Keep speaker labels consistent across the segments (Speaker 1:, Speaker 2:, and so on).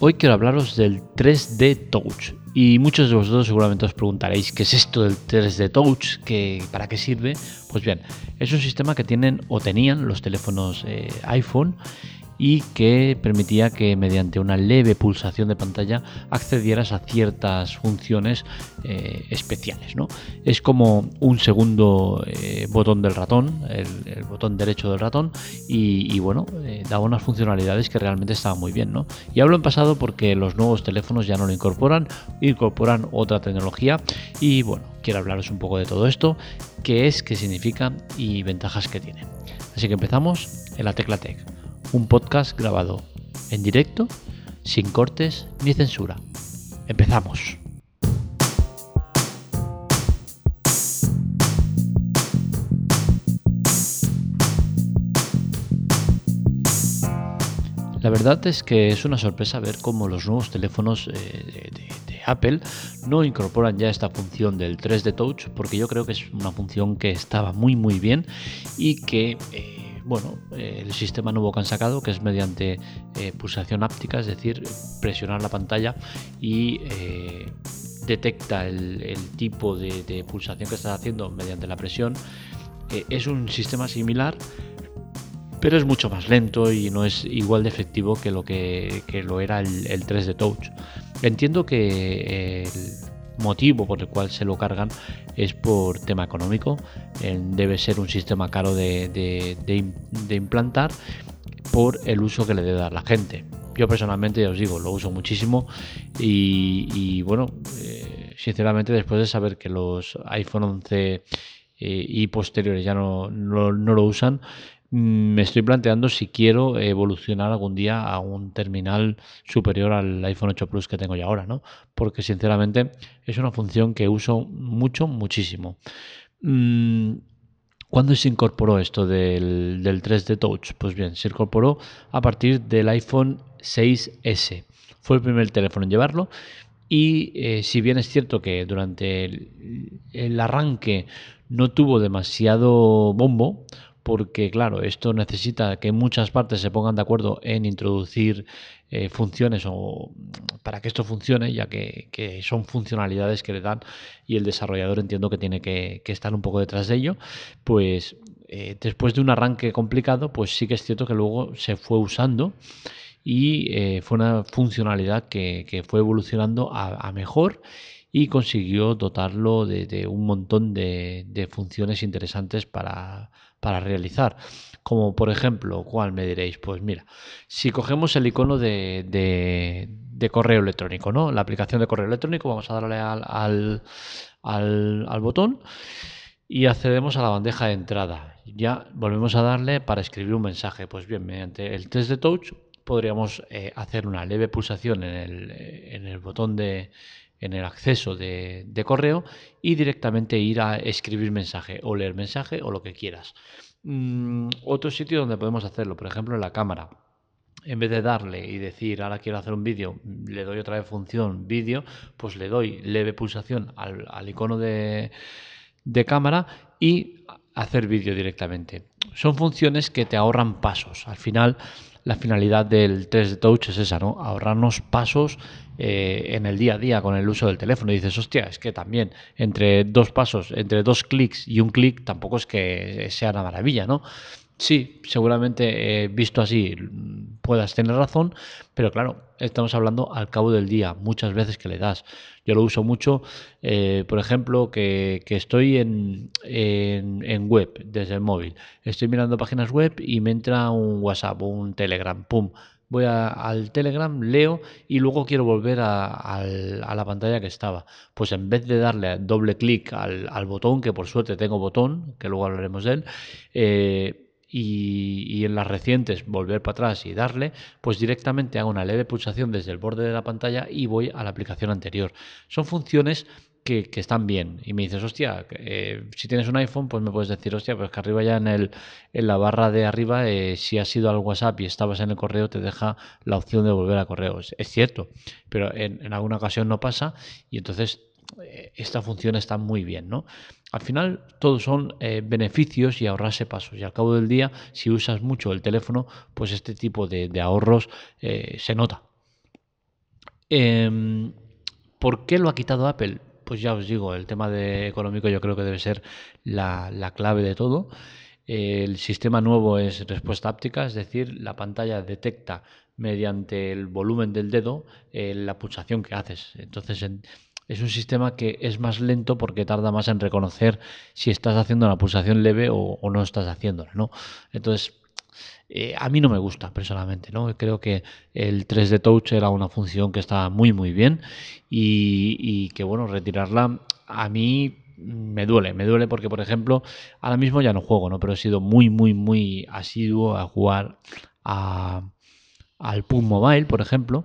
Speaker 1: Hoy quiero hablaros del 3D Touch. Y muchos de vosotros seguramente os preguntaréis qué es esto del 3D Touch, ¿Qué, para qué sirve. Pues bien, es un sistema que tienen o tenían los teléfonos eh, iPhone y que permitía que mediante una leve pulsación de pantalla accedieras a ciertas funciones eh, especiales. ¿no? Es como un segundo eh, botón del ratón, el, botón derecho del ratón, y, bueno, eh, daba unas funcionalidades que realmente estaban muy bien. ¿no? Y hablo en pasado porque los nuevos teléfonos ya no lo incorporan, incorporan otra tecnología y bueno, quiero hablaros un poco de todo esto, qué es, qué significa y ventajas que tiene. Así que empezamos en la Tecla Tech un podcast grabado en directo, sin cortes ni censura. Empezamos. La verdad es que es una sorpresa ver cómo los nuevos teléfonos eh, de, Apple no incorporan ya esta función del 3D Touch porque yo creo que es una función que estaba muy muy bien y que eh, bueno, eh, el sistema nuevo que han sacado, que es mediante eh, pulsación áptica, es decir, presionar la pantalla y eh, detecta el, tipo de, pulsación que estás haciendo mediante la presión. es un sistema similar, pero es mucho más lento y no es igual de efectivo que lo que, lo era el, el 3D Touch. Entiendo que motivo por el cual se lo cargan es por tema económico. debe ser un sistema caro de, implantar por el uso que le debe dar la gente. Yo personalmente, ya os digo, lo uso muchísimo y, bueno, eh, sinceramente después de saber que los iPhone 11 eh, y posteriores ya no, no, lo usan, me estoy planteando si quiero evolucionar algún día a un terminal superior al iPhone 8 Plus que tengo ya ahora, ¿no? Porque sinceramente es una función que uso mucho, muchísimo. Mm, ¿Cuándo se incorporó esto del, 3D Touch? Pues bien, se incorporó a partir del iPhone 6S. Fue el primer teléfono en llevarlo y eh, si bien es cierto que durante el arranque no tuvo demasiado bombo, porque claro, esto necesita que muchas partes se pongan de acuerdo en introducir eh, funciones o para que esto funcione, ya que, son funcionalidades que le dan y el desarrollador entiendo que tiene que, estar un poco detrás de ello, pues eh, después de un arranque complicado, pues sí que es cierto que luego se fue usando y eh, fue una funcionalidad que, fue evolucionando a, mejor y consiguió dotarlo de, un montón de funciones interesantes para para realizar. Como por ejemplo, ¿cuál me diréis? Pues mira, si cogemos el icono de, de, correo electrónico, ¿no? La aplicación de correo electrónico, vamos a darle al, al, al, botón y accedemos a la bandeja de entrada. Ya volvemos a darle para escribir un mensaje. Pues bien, mediante el test de touch podríamos eh, hacer una leve pulsación en el, en el botón de en el acceso de, correo y directamente ir a escribir mensaje o leer mensaje o lo que quieras. Mm, otro sitio donde podemos hacerlo, por ejemplo, en la cámara. En vez de darle y decir ahora quiero hacer un vídeo, le doy otra vez función vídeo, pues le doy leve pulsación al, icono de, de cámara y hacer vídeo directamente. Son funciones que te ahorran pasos. Al final, la finalidad del 3D Touch es esa, ¿no? Ahorrarnos pasos eh, en el día a día con el uso del teléfono. Y dices, hostia, es que también entre dos pasos, entre dos clics y un clic, tampoco es que sea una maravilla, ¿no? Sí, seguramente eh, visto así puedas tener razón, pero claro, estamos hablando al cabo del día, muchas veces que le das. Yo lo uso mucho, eh, por ejemplo, que, estoy en, en, web desde el móvil. Estoy mirando páginas web y me entra un WhatsApp o un Telegram, pum voy al Telegram, leo y luego quiero volver a, la pantalla que estaba. Pues en vez de darle doble clic al, botón, que por suerte tengo botón, que luego hablaremos de él, eh, y, en las recientes volver para atrás y darle, pues directamente hago una leve pulsación desde el borde de la pantalla y voy a la aplicación anterior. Son funciones que, están bien. Y me dices, hostia, eh, si tienes un iPhone, pues me puedes decir, hostia, pues que arriba ya en, el, en la barra de arriba, eh, si has ido al WhatsApp y estabas en el correo, te deja la opción de volver a correos. Es cierto, pero en, alguna ocasión no pasa y entonces esta función está muy bien, ¿no? Al final, todos son beneficios y ahorrarse pasos. Y al cabo del día, si usas mucho el teléfono, pues este tipo de, ahorros se nota. Em, ¿Por qué lo ha quitado Apple? Pues ya os digo, el tema de económico yo creo que debe ser la, la clave de todo. El sistema nuevo es respuesta áptica, es decir, la pantalla detecta mediante el volumen del dedo eh, la pulsación que haces. Entonces es un sistema que es más lento porque tarda más en reconocer si estás haciendo una pulsación leve o, no estás haciéndola, ¿no? Entonces eh, a mí no me gusta personalmente, ¿no? Creo que el 3D Touch era una función que estaba muy muy bien y, que bueno, retirarla a mí me duele, me duele porque, por ejemplo, ahora mismo ya no juego, ¿no? Pero he sido muy, muy, muy asiduo a jugar al PUB Mobile, por ejemplo,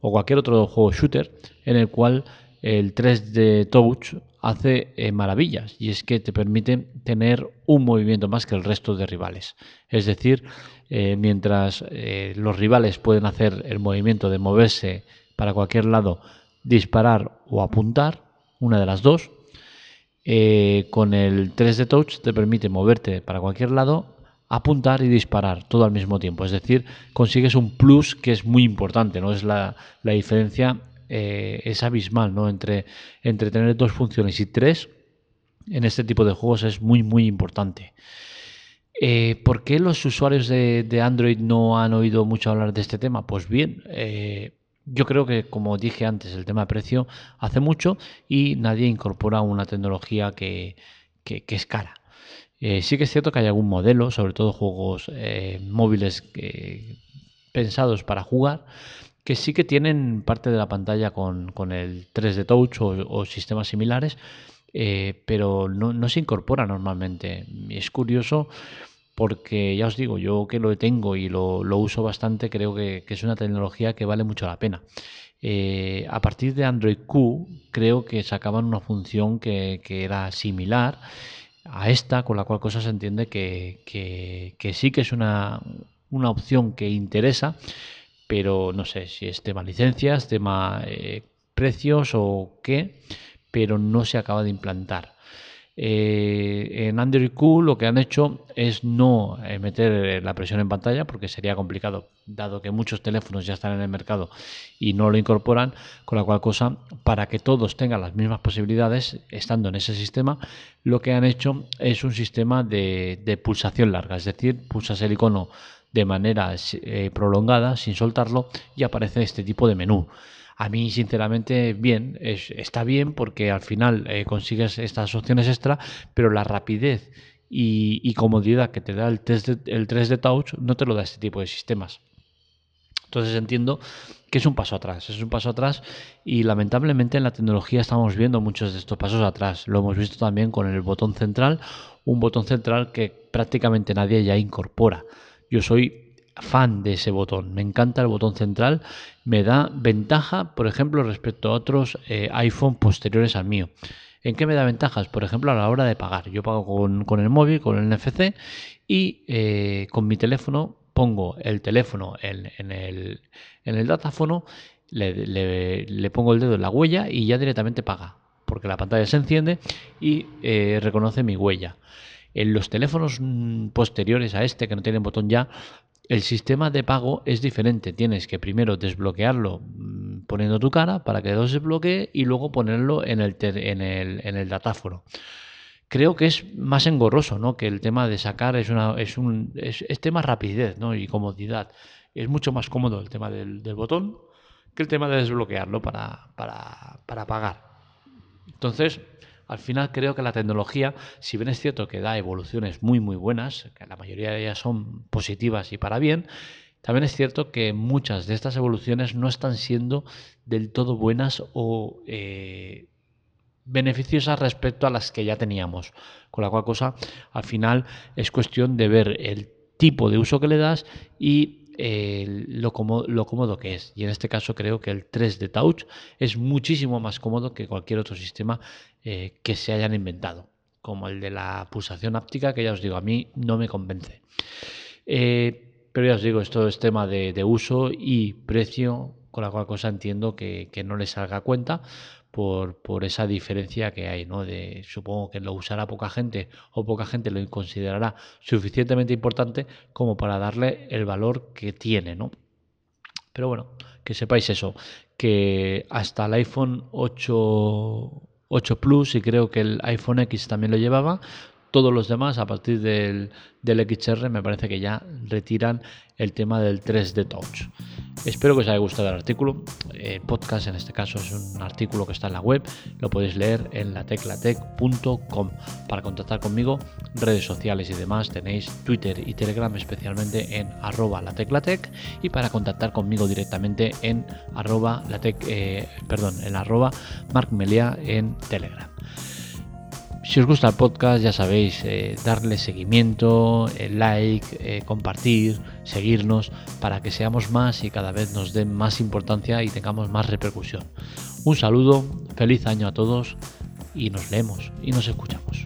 Speaker 1: o cualquier otro juego shooter en el cual el 3D Touch hace eh, maravillas y es que te permite tener un movimiento más que el resto de rivales. Es decir, eh, mientras eh, los rivales pueden hacer el movimiento de moverse para cualquier lado, disparar o apuntar, una de las dos, con el 3D Touch te permite moverte para cualquier lado, apuntar y disparar todo al mismo tiempo. Es decir, consigues un plus que es muy importante, ¿no? Es la, diferencia eh, es abismal, ¿no? Entre, entre tener dos funciones y tres en este tipo de juegos es muy, muy importante. Eh, ¿Por qué los usuarios de, Android no han oído mucho hablar de este tema? Pues bien, yo creo que, como dije antes, el tema de precio hace mucho y nadie incorpora una tecnología que, es cara. Eh, sí que es cierto que hay algún modelo, sobre todo juegos eh, móviles pensados para jugar, que sí que tienen parte de la pantalla con, el 3D Touch o, sistemas similares, eh, pero no, no, se incorpora normalmente. Es curioso porque ya os digo, yo que lo tengo y lo, uso bastante, creo que, es una tecnología que vale mucho la pena. Eh, a partir de Android Q, creo que sacaban una función que, era similar a esta, con la cual cosa se entiende que, sí que es una, opción que interesa, pero no sé si es tema licencias, tema eh, precios o qué, pero no se acaba de implantar. Eh, en Android Q lo que han hecho es no eh, meter la presión en pantalla porque sería complicado dado que muchos teléfonos ya están en el mercado y no lo incorporan, con la cual cosa para que todos tengan las mismas posibilidades estando en ese sistema, lo que han hecho es un sistema de, pulsación larga, es decir, pulsas el icono de manera eh, prolongada sin soltarlo y aparece este tipo de menú. A mí, sinceramente, bien, está bien porque al final eh, consigues estas opciones extra, pero la rapidez y, comodidad que te da el, el 3D Touch no te lo da este tipo de sistemas. Entonces entiendo que es un paso atrás, es un paso atrás y lamentablemente en la tecnología estamos viendo muchos de estos pasos atrás. Lo hemos visto también con el botón central, un botón central que prácticamente nadie ya incorpora. Yo soy fan de ese botón. Me encanta el botón central. Me da ventaja, por ejemplo, respecto a otros eh, iPhone posteriores al mío. ¿En qué me da ventajas? Por ejemplo, a la hora de pagar. Yo pago con, el móvil, con el NFC y eh, con mi teléfono pongo el teléfono en, el, en le, pongo el dedo en la huella y ya directamente paga. Porque la pantalla se enciende y eh, reconoce mi huella. En los teléfonos mm, posteriores a este, que no tienen botón ya, el sistema de pago es diferente. Tienes que primero desbloquearlo mm, poniendo tu cara para que lo desbloquee y luego ponerlo en el, en el, en el datáfono. Creo que es más engorroso, ¿no? Que el tema de sacar es una es un es, tema rapidez, ¿no? Y comodidad. Es mucho más cómodo el tema del, del botón que el tema de desbloquearlo para, para, para pagar. Entonces, al final creo que la tecnología, si bien es cierto que da evoluciones muy muy buenas, que la mayoría de ellas son positivas y para bien, también es cierto que muchas de estas evoluciones no están siendo del todo buenas o eh, beneficiosas respecto a las que ya teníamos. Con la cual cosa, al final es cuestión de ver el tipo de uso que le das y lo, cómodo, que es. Y en este caso creo que el 3D Touch es muchísimo más cómodo que cualquier otro sistema eh, que se hayan inventado, como el de la pulsación áptica, que ya os digo, a mí no me convence. Eh, pero ya os digo, esto es tema de, uso y precio, con la cual cosa entiendo que, que no les salga cuenta, por, por, esa diferencia que hay, ¿no? De, supongo que lo usará poca gente o poca gente lo considerará suficientemente importante como para darle el valor que tiene, ¿no? Pero bueno, que sepáis eso, que hasta el iPhone 8, 8 Plus y creo que el iPhone X también lo llevaba, todos los demás a partir del, del XR me parece que ya retiran el tema del 3D Touch. Espero que os haya gustado el artículo. El podcast en este caso es un artículo que está en la web. Lo podéis leer en lateclatec.com. Para contactar conmigo, redes sociales y demás tenéis Twitter y Telegram especialmente en arroba lateclatec y para contactar conmigo directamente en arroba latec, eh, perdón, en arroba markmelia en Telegram. Si os gusta el podcast, ya sabéis, eh, darle seguimiento, eh, like, eh, compartir, seguirnos, para que seamos más y cada vez nos den más importancia y tengamos más repercusión. Un saludo, feliz año a todos y nos leemos y nos escuchamos.